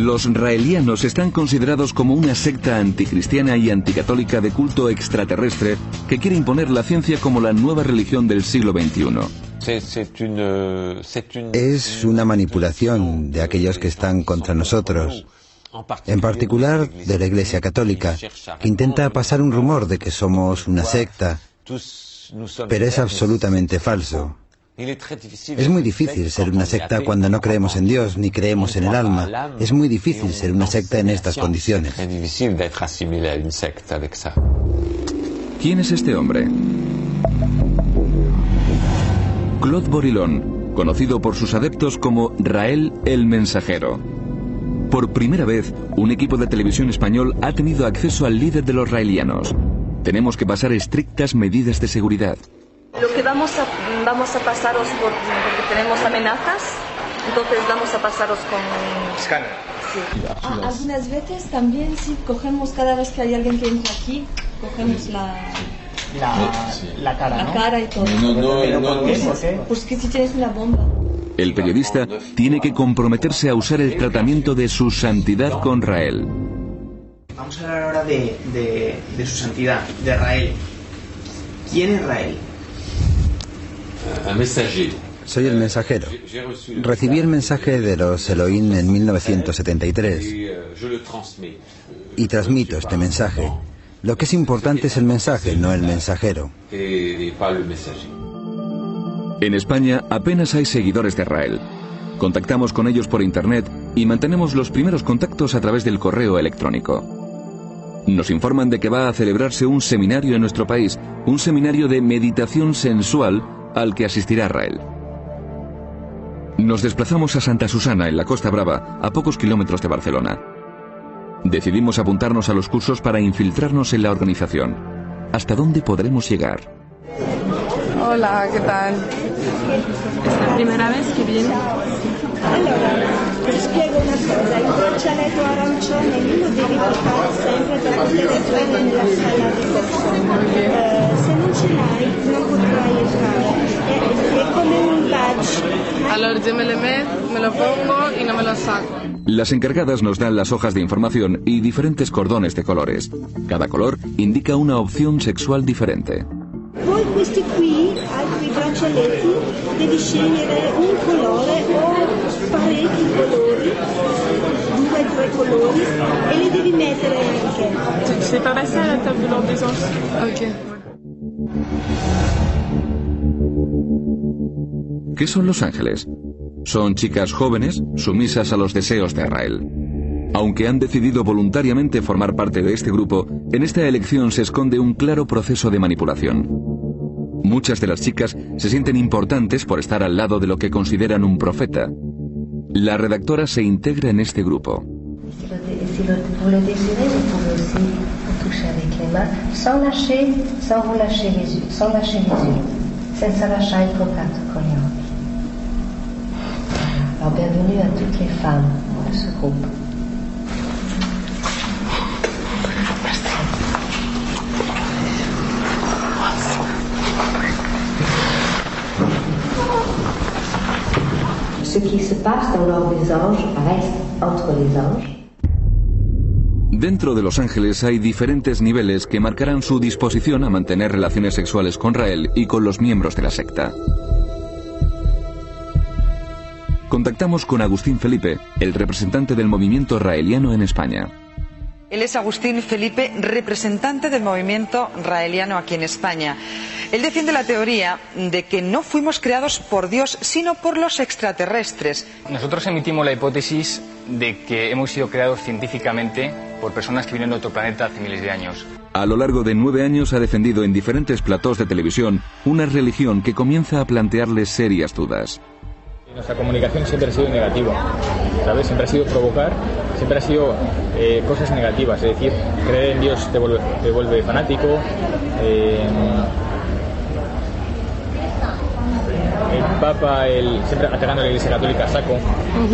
Los raelianos están considerados como una secta anticristiana y anticatólica de culto extraterrestre que quiere imponer la ciencia como la nueva religión del siglo XXI. Es una manipulación de aquellos que están contra nosotros, en particular de la Iglesia Católica, que intenta pasar un rumor de que somos una secta, pero es absolutamente falso. Es muy difícil ser una secta cuando no creemos en Dios ni creemos en el alma. Es muy difícil ser una secta en estas condiciones. ¿Quién es este hombre? Claude Borilón, conocido por sus adeptos como Rael el Mensajero. Por primera vez, un equipo de televisión español ha tenido acceso al líder de los raelianos. Tenemos que pasar estrictas medidas de seguridad. Lo que vamos a, vamos a pasaros por, porque tenemos amenazas, entonces vamos a pasaros con... Escáner. Sí. Ah, algunas veces también sí cogemos cada vez que hay alguien que entra aquí, cogemos la, La, la cara, la ¿no? cara y todo. ¿Pero por qué? ¿Por qué? Pues que si tienes una bomba. El periodista tiene que comprometerse a usar el tratamiento de su santidad con Rael. Vamos a hablar ahora de, de, de su santidad, de Rael. ¿Quién es Rael? Soy el mensajero. Recibí el mensaje de los Elohim en 1973 y transmito este mensaje. Lo que es importante es el mensaje, no el mensajero. En España apenas hay seguidores de Rael. Contactamos con ellos por internet y mantenemos los primeros contactos a través del correo electrónico. Nos informan de que va a celebrarse un seminario en nuestro país, un seminario de meditación sensual al que asistirá Rael. Nos desplazamos a Santa Susana, en la Costa Brava, a pocos kilómetros de Barcelona. Decidimos apuntarnos a los cursos para infiltrarnos en la organización. ¿Hasta dónde podremos llegar? Hola, ¿qué tal? ¿Es la primera vez que viene? Un badge. Alors yo me lo meto, me lo pongo y no me lo saco. Las encargadas nos dan las hojas de información y diferentes cordones de colores. Cada color indica una opción sexual diferente. Poi questi qui, altri braccialetti, devi scegliere un colore o parecchi colori, due o tre colori, e li devi mettere anche. C'est pas passé à la table de l'ordre des anges Ok. ¿Qué son los ángeles? Son chicas jóvenes, sumisas a los deseos de Rael. Aunque han decidido voluntariamente formar parte de este grupo, en esta elección se esconde un claro proceso de manipulación. Muchas de las chicas se sienten importantes por estar al lado de lo que consideran un profeta. La redactora se integra en este grupo. Alors bienvenue à toutes les femmes de ce groupe. Ce qui se passe dans l'ordre des anges reste entre les anges. Dentro de los ángeles hay diferentes niveles que marcarán su disposición a mantener relaciones sexuales con Rael y con los miembros de la secta. Contactamos con Agustín Felipe, el representante del movimiento raeliano en España. Él es Agustín Felipe, representante del movimiento raeliano aquí en España. Él defiende la teoría de que no fuimos creados por Dios, sino por los extraterrestres. Nosotros emitimos la hipótesis de que hemos sido creados científicamente por personas que vienen de otro planeta hace miles de años. A lo largo de nueve años ha defendido en diferentes platós de televisión una religión que comienza a plantearle serias dudas. Nuestra comunicación siempre ha sido negativa, ¿sabes? Siempre ha sido provocar, siempre ha sido eh, cosas negativas, es decir, creer en Dios te vuelve, fanático, eh, el Papa, el, siempre atacando a la Iglesia Católica a saco,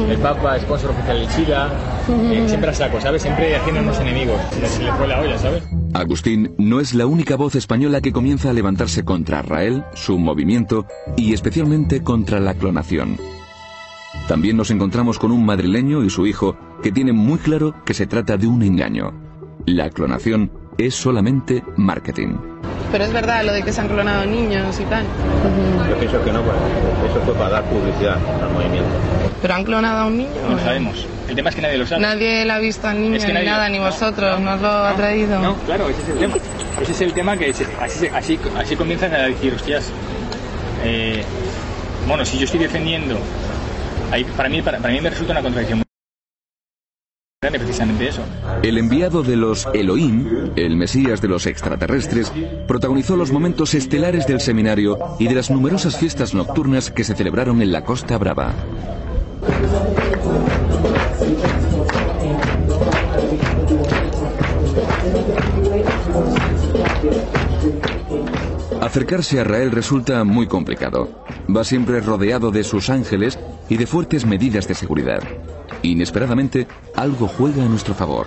el Papa, sponsor oficial del SIDA, eh, siempre a saco, ¿sabes? Siempre haciéndonos enemigos, se le fue la olla, ¿sabes? Agustín no es la única voz española que comienza a levantarse contra Israel, su movimiento y especialmente contra la clonación. También nos encontramos con un madrileño y su hijo que tienen muy claro que se trata de un engaño. La clonación es solamente marketing. Pero es verdad lo de que se han clonado niños y tal. Yo pienso que no, pues, eso fue para dar publicidad al movimiento. ¿Pero han clonado a un niño? No lo sabemos. El tema es que nadie lo sabe. Nadie le ha visto al niño ni nada, ni vosotros, nos lo ha traído. No, claro, ese es el tema. Ese es el tema que así, así, así comienzan a decir, hostias, eh, bueno, si yo estoy defendiendo, ahí, para, mí, para, para mí me resulta una contradicción El enviado de los Elohim, el Mesías de los extraterrestres, protagonizó los momentos estelares del seminario y de las numerosas fiestas nocturnas que se celebraron en la Costa Brava. Acercarse a Rael resulta muy complicado. Va siempre rodeado de sus ángeles y de fuertes medidas de seguridad. Inesperadamente, algo juega a nuestro favor.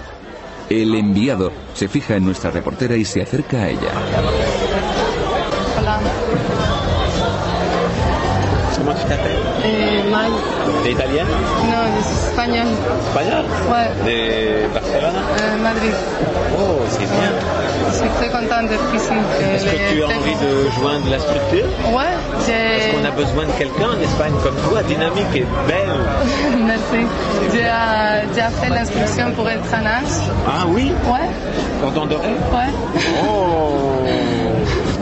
El enviado se fija en nuestra reportera y se acerca a ella. Hola. ¿Cómo te Eh, mal. ¿De italiano? No, de español. ¿Español? Ouais. ¿De Barcelona? Euh, Madrid. Oh, c'est bien. Je suis très contente d'être ici. Est-ce que tu as envie de joindre la structure? Ouais, Parce qu'on a besoin de quelqu'un en Espagne comme toi, dynamique et belle? Merci. J'ai euh, déjà fait l'inscription pour être un âge. Ah oui? Ouais. De rêve Ouais. Oh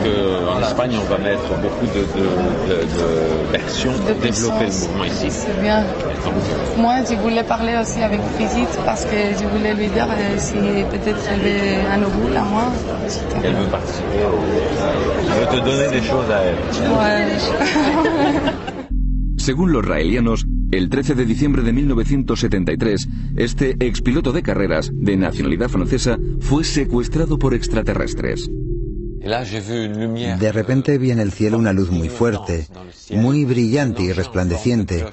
qu'en Espagne, on va mettre beaucoup de, de, de, de versions pour développer le mouvement ici. C'est bien. Moi, je voulais parler aussi avec Brigitte parce que je voulais lui dire euh, si peut-être elle veut un oboule à moi. Elle veut participer. Je veux te donner des choses à elle. Ouais. Según los raelianos, el 13 de diciembre de 1973, este expiloto de carreras, de nacionalidad francesa, fue secuestrado por extraterrestres. De repente vi en el cielo una luz muy fuerte, muy brillante y resplandeciente,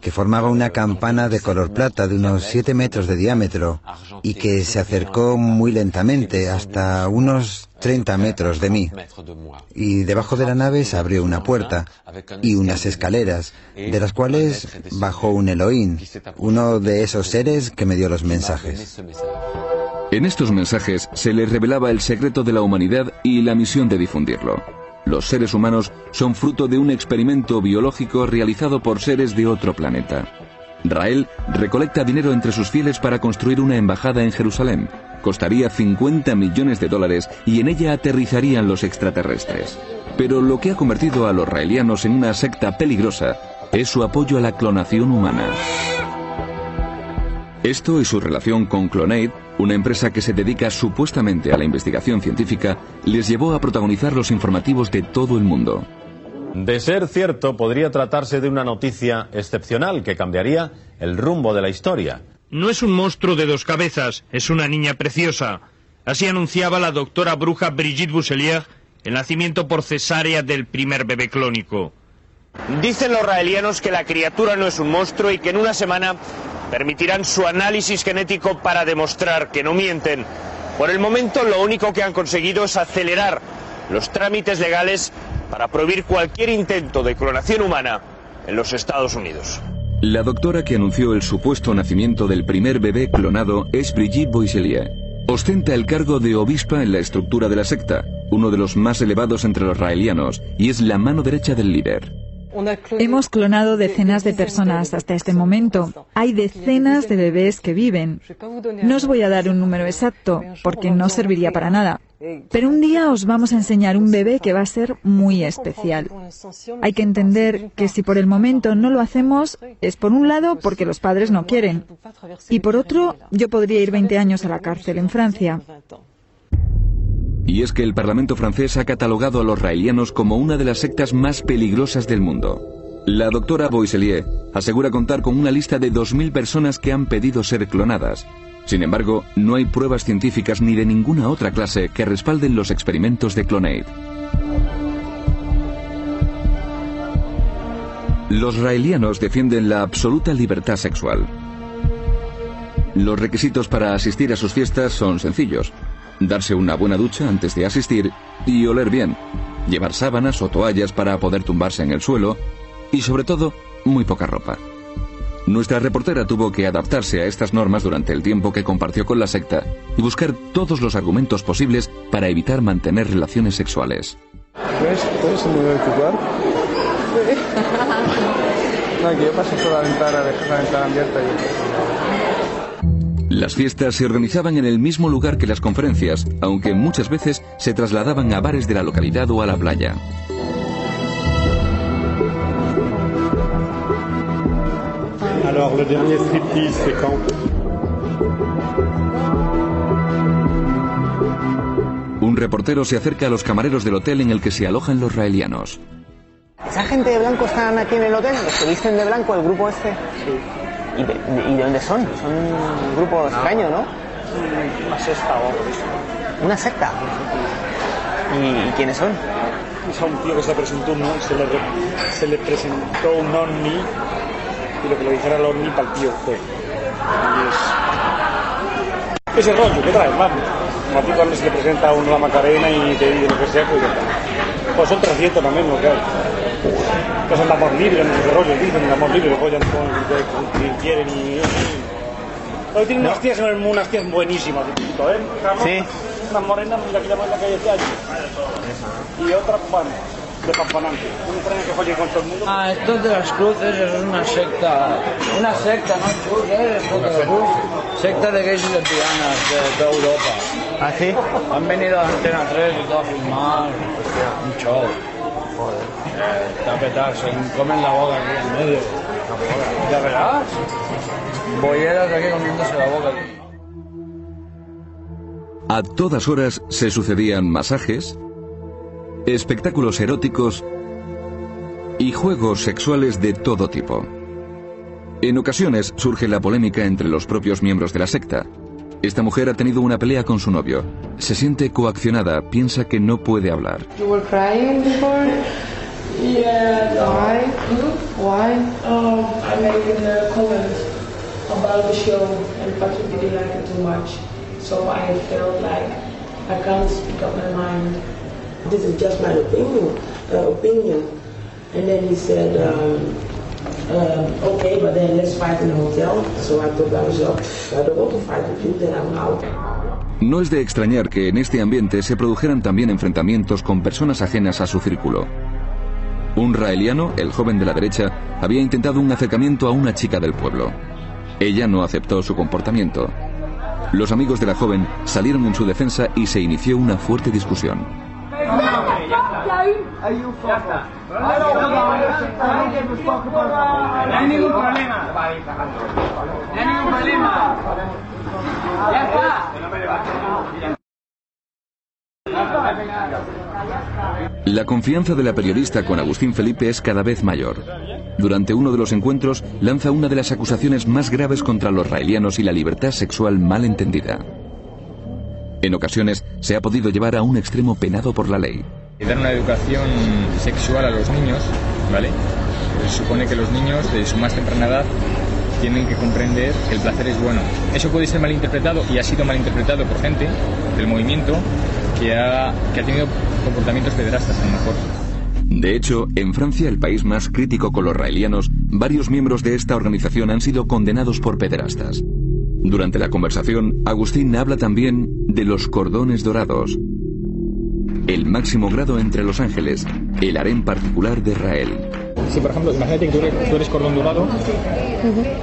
que formaba una campana de color plata de unos 7 metros de diámetro y que se acercó muy lentamente hasta unos 30 metros de mí. Y debajo de la nave se abrió una puerta y unas escaleras, de las cuales bajó un Elohim, uno de esos seres que me dio los mensajes. En estos mensajes se les revelaba el secreto de la humanidad y la misión de difundirlo. Los seres humanos son fruto de un experimento biológico realizado por seres de otro planeta. Rael recolecta dinero entre sus fieles para construir una embajada en Jerusalén. Costaría 50 millones de dólares y en ella aterrizarían los extraterrestres. Pero lo que ha convertido a los raelianos en una secta peligrosa es su apoyo a la clonación humana. Esto y su relación con Clonaid, una empresa que se dedica supuestamente a la investigación científica, les llevó a protagonizar los informativos de todo el mundo. De ser cierto, podría tratarse de una noticia excepcional que cambiaría el rumbo de la historia. No es un monstruo de dos cabezas, es una niña preciosa. Así anunciaba la doctora bruja Brigitte Bousselier el nacimiento por cesárea del primer bebé clónico. Dicen los raelianos que la criatura no es un monstruo y que en una semana permitirán su análisis genético para demostrar que no mienten. Por el momento lo único que han conseguido es acelerar los trámites legales para prohibir cualquier intento de clonación humana en los Estados Unidos. La doctora que anunció el supuesto nacimiento del primer bebé clonado es Brigitte Boisselier. Ostenta el cargo de obispa en la estructura de la secta, uno de los más elevados entre los raelianos, y es la mano derecha del líder. Hemos clonado decenas de personas hasta este momento. Hay decenas de bebés que viven. No os voy a dar un número exacto, porque no serviría para nada. Pero un día os vamos a enseñar un bebé que va a ser muy especial. Hay que entender que si por el momento no lo hacemos, es por un lado porque los padres no quieren. Y por otro, yo podría ir 20 años a la cárcel en Francia. Y es que el Parlamento francés ha catalogado a los raelianos como una de las sectas más peligrosas del mundo. La doctora Boisselier asegura contar con una lista de 2.000 personas que han pedido ser clonadas. Sin embargo, no hay pruebas científicas ni de ninguna otra clase que respalden los experimentos de Clonade. Los raelianos defienden la absoluta libertad sexual. Los requisitos para asistir a sus fiestas son sencillos. Darse una buena ducha antes de asistir y oler bien. Llevar sábanas o toallas para poder tumbarse en el suelo y sobre todo, muy poca ropa. Nuestra reportera tuvo que adaptarse a estas normas durante el tiempo que compartió con la secta y buscar todos los argumentos posibles para evitar mantener relaciones sexuales. ¿Puedes, puedes tu cuarto? No, que yo paso por la ventana, dejo la ventana abierta y... Las fiestas se organizaban en el mismo lugar que las conferencias, aunque muchas veces se trasladaban a bares de la localidad o a la playa. Alors, le dernier striptease, c'est quand Un reportero se acerca a los camareros del hotel en el que se alojan los raelianos. ¿Esa gente de blanco están aquí en el hotel? ¿Los que visten de blanco, el grupo este? Sí. ¿Y de, y de dónde son? Son un grupo extraño, ¿no? Una secta o algo eso. ¿Una secta? ¿Y, y quiénes son? Es un tío que se presentó, un, se, le, se le presentó un ovni y lo que le dijera al ovni para el tío fue. Y es... Ese rollo que trae, vamos. A ti cuando se le presenta a uno la Macarena y te dice lo que sea, pues ya está. Pues son 300 también lo que hay. Pues son de amor libre, no sé qué rollo, dicen de amor libre, lo follan con quien quieren y... Hoy tiene unas tías, unas tías buenísimas, ¿eh? Sí. Unas morenas, mira que llaman la calle de allí. Y otra, bueno, de campanante. Un extraño que folle con todo el mundo. Ah, esto de las cruces eso es una secta. Una secta, ¿no? Chus, ¿eh? Esto de la cruz. Secta de gays y lesbianas de toda Europa. ¿Ah, sí? Han venido a Antena 3 y todo a filmar. Un show. Petado, se comen la boca aquí en medio. ¿Ya verás? Bolleras aquí comiéndose la boca. A todas horas se sucedían masajes, espectáculos eróticos y juegos sexuales de todo tipo. En ocasiones surge la polémica entre los propios miembros de la secta. Esta mujer ha tenido una pelea con su novio. Se siente coaccionada, piensa que no puede hablar. You were crying before? Yeah, no. Why? Why? Um, I made a comment about the show and Patrick didn't like it too much. So I felt like I can't speak up my mind. This is just my opinion. Uh, opinion. And then he said, um, uh, okay, but then let's fight in a hotel. So I told myself, I don't want to fight with you, then I'm out. No es de extrañar que en este ambiente se produjeran también enfrentamientos con personas ajenas a su círculo. Un raeliano, el joven de la derecha, había intentado un acercamiento a una chica del pueblo. Ella no aceptó su comportamiento. Los amigos de la joven salieron en su defensa y se inició una fuerte discusión. No hay ningún problema. No hay ningún problema. Ya está. La confianza de la periodista con Agustín Felipe es cada vez mayor. Durante uno de los encuentros lanza una de las acusaciones más graves contra los raelianos y la libertad sexual mal entendida. En ocasiones se ha podido llevar a un extremo penado por la ley. Dar una educación sexual a los niños, ¿vale? Se supone que los niños de su más temprana edad tienen que comprender que el placer es bueno. Eso puede ser malinterpretado y ha sido malinterpretado por gente del movimiento que ha, que ha tenido comportamientos pederastas a lo mejor. De hecho, en Francia, el país más crítico con los raelianos, varios miembros de esta organización han sido condenados por pederastas. Durante la conversación, Agustín habla también de los cordones dorados, el máximo grado entre los ángeles, el harén particular de Rael. si por ejemplo, imagínate que tú eres, tú eres cordón dorado,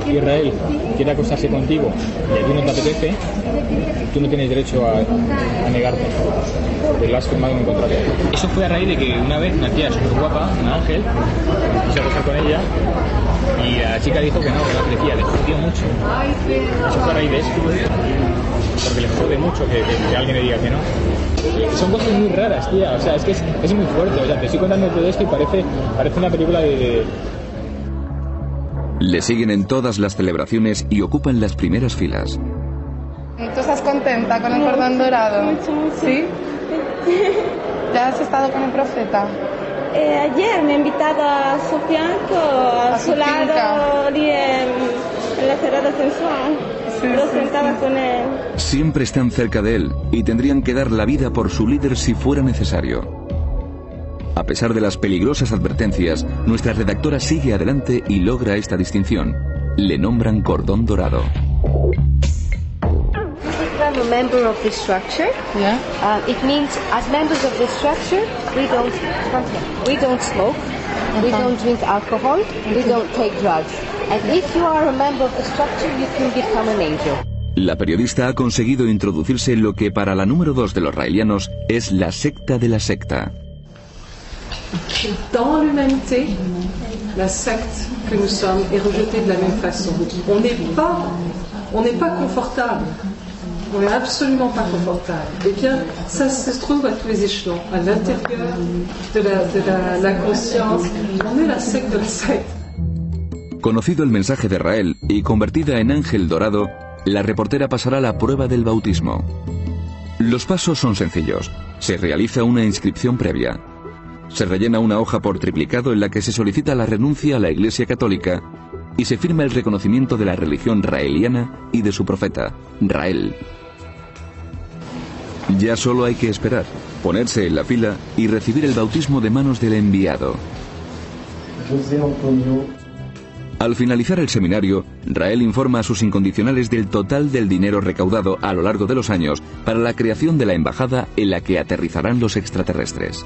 Israel quiere acostarse contigo y a ti no te apetece, tú no tienes derecho a, a negarte. Porque lo has firmado en un contrato. Eso fue a raíz de que una vez una tía súper guapa, una ángel, quise acostar con ella y la chica dijo que no, que no apetecía, le jodió mucho. Eso fue a raíz de eso. Porque le jode mucho que, que- que alguien le diga que no. Son cosas muy raras, tía. O sea, es que es, es muy fuerte. O sea, te estoy contando todo esto y parece, parece una película de, Le siguen en todas las celebraciones y ocupan las primeras filas. ¿Tú estás contenta con el cordón dorado? ¿Sí? ¿Ya has estado con el profeta? Eh, ayer me ha invitado a su fianco, a, su su lado, en, en la cerrada sensual. Lo sentaba con él. Siempre están cerca de él y tendrían que dar la vida por su líder si fuera necesario. A pesar de las peligrosas advertencias, nuestra redactora sigue adelante y logra esta distinción. Le nombran cordón dorado. I'm a member of this structure. Yeah. Uh, it means, as members of this structure, we don't we don't smoke, we don't drink alcohol, we don't take drugs. And if you are a member of the structure, you can become an angel. La periodista ha conseguido introducirse en lo que para la número dos de los raelianos es la secta de la secta. Dans l'humanité, la secte que nous sommes est rejetée de la même façon. On n'est pas, on n'est pas confortable. On n'est absolument confortable. Eh bien, ça se trouve à tous les échelons, à la, de la- la conscience. De la secte. Conocido el mensaje de Rael y convertida en ángel dorado, la reportera pasará la prueba del bautismo. Los pasos son sencillos. Se realiza una inscripción previa. Se rellena una hoja por triplicado en la que se solicita la renuncia a la Iglesia Católica y se firma el reconocimiento de la religión raeliana y de su profeta, Rael. Ya solo hay que esperar, ponerse en la fila y recibir el bautismo de manos del enviado. Al finalizar el seminario, Rael informa a sus incondicionales del total del dinero recaudado a lo largo de los años para la creación de la embajada en la que aterrizarán los extraterrestres.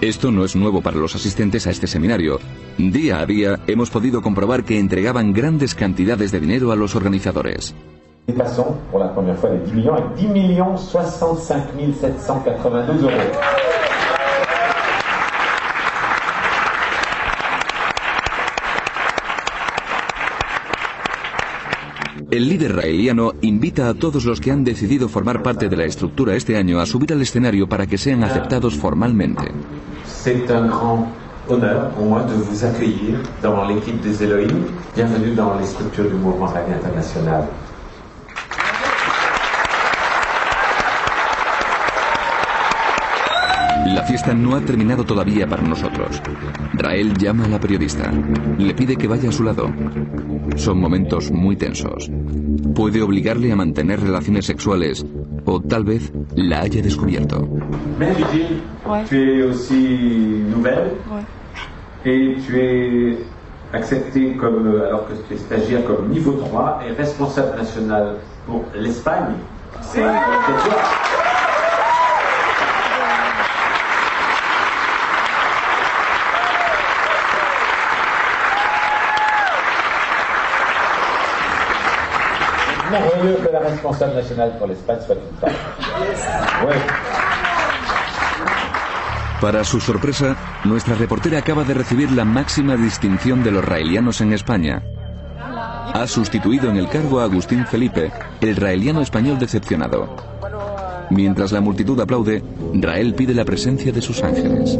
Esto no es nuevo para los asistentes a este seminario. Día a día hemos podido comprobar que entregaban grandes cantidades de dinero a los organizadores. Dépassons pour la première fois les 10 millions avec 10 millions 65 782 euros. El líder raeliano invita a todos los que han decidido formar parte de la estructura este año a subir al escenario para que sean aceptados formalmente. C'est un grand honneur pour moi de vous accueillir dans l'équipe des Elohim. Bienvenue dans les structures du mouvement Rallye international. La fiesta no ha terminado todavía para nosotros. Rael llama a la periodista. Le pide que vaya a su lado. Son momentos muy tensos. Puede obligarle a mantener relaciones sexuales o tal vez la haya descubierto. Mais Gilles, tu es aussi nouvelle et tu es acceptée comme, alors que tu es stagiaire comme niveau 3 et responsable national pour l'Espagne. C'est c'est toi. Merveilleux que la responsable nationale pour l'Espagne soit une femme. Ouais. Para su sorpresa, nuestra reportera acaba de recibir la máxima distinción de los raelianos en España. Ha sustituido en el cargo a Agustín Felipe, el raeliano español decepcionado. Mientras la multitud aplaude, Rael pide la presencia de sus ángeles.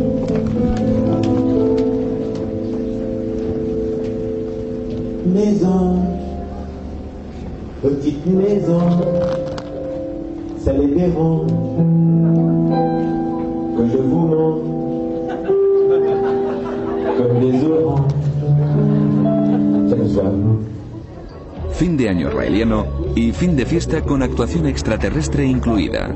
Maison, petite maison, ça les dérange que je vous montre comme des oranges. Fin de año raeliano y fin de fiesta con actuación extraterrestre incluida.